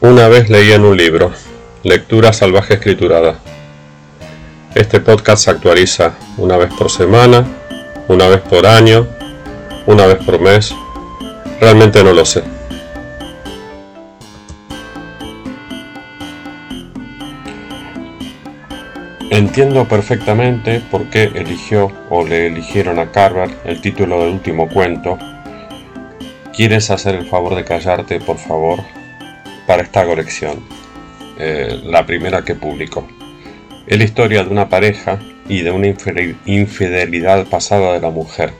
Una vez leí en un libro, Lectura Salvaje Escriturada. Este podcast se actualiza una vez por semana, una vez por año, una vez por mes. Realmente no lo sé. Entiendo perfectamente por qué eligió o le eligieron a Carver el título del último cuento. ¿Quieres hacer el favor de callarte, por favor? Para esta colección, eh, la primera que publicó. Es la historia de una pareja y de una infidelidad pasada de la mujer,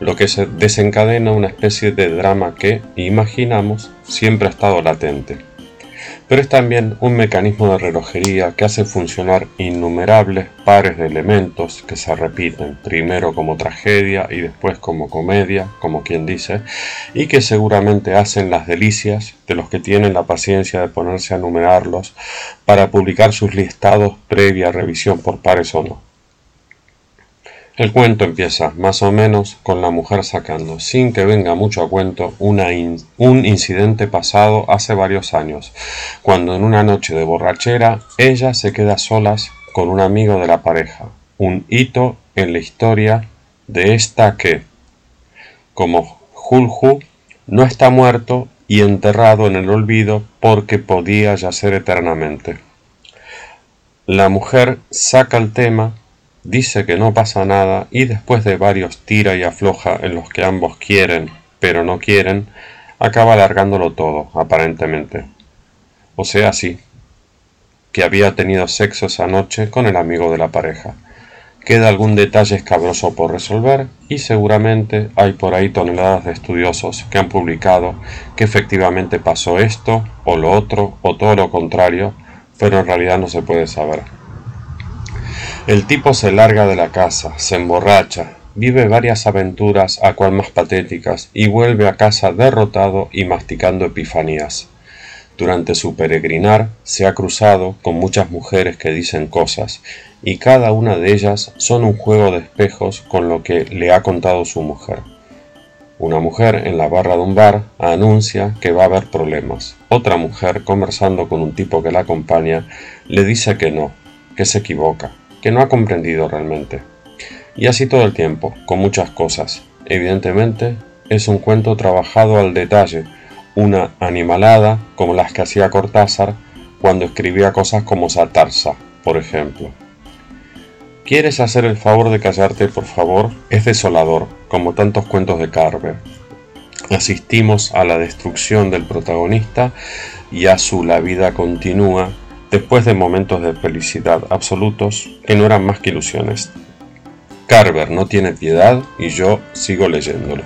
lo que se desencadena una especie de drama que, imaginamos, siempre ha estado latente pero es también un mecanismo de relojería que hace funcionar innumerables pares de elementos que se repiten, primero como tragedia y después como comedia, como quien dice, y que seguramente hacen las delicias de los que tienen la paciencia de ponerse a numerarlos para publicar sus listados previa revisión por pares o no. El cuento empieza, más o menos, con la mujer sacando, sin que venga mucho a cuento, un incidente pasado hace varios años, cuando en una noche de borrachera ella se queda solas con un amigo de la pareja, un hito en la historia de esta que, como Julju, no está muerto y enterrado en el olvido porque podía yacer eternamente. La mujer saca el tema dice que no pasa nada y después de varios tira y afloja en los que ambos quieren pero no quieren, acaba alargándolo todo, aparentemente. O sea, sí, que había tenido sexo esa noche con el amigo de la pareja. Queda algún detalle escabroso por resolver y seguramente hay por ahí toneladas de estudiosos que han publicado que efectivamente pasó esto o lo otro o todo lo contrario, pero en realidad no se puede saber. El tipo se larga de la casa, se emborracha, vive varias aventuras a cual más patéticas y vuelve a casa derrotado y masticando epifanías. Durante su peregrinar se ha cruzado con muchas mujeres que dicen cosas, y cada una de ellas son un juego de espejos con lo que le ha contado su mujer. Una mujer en la barra de un bar anuncia que va a haber problemas. Otra mujer, conversando con un tipo que la acompaña, le dice que no, que se equivoca, que no ha comprendido realmente. Y así todo el tiempo, con muchas cosas. Evidentemente, es un cuento trabajado al detalle, una animalada como las que hacía Cortázar cuando escribía cosas como Satarsa, por ejemplo. ¿Quieres hacer el favor de callarte, por favor? Es desolador, como tantos cuentos de Carver. Asistimos a la destrucción del protagonista y a su la vida continúa después de momentos de felicidad absolutos que no eran más que ilusiones. Carver no tiene piedad y yo sigo leyéndolo.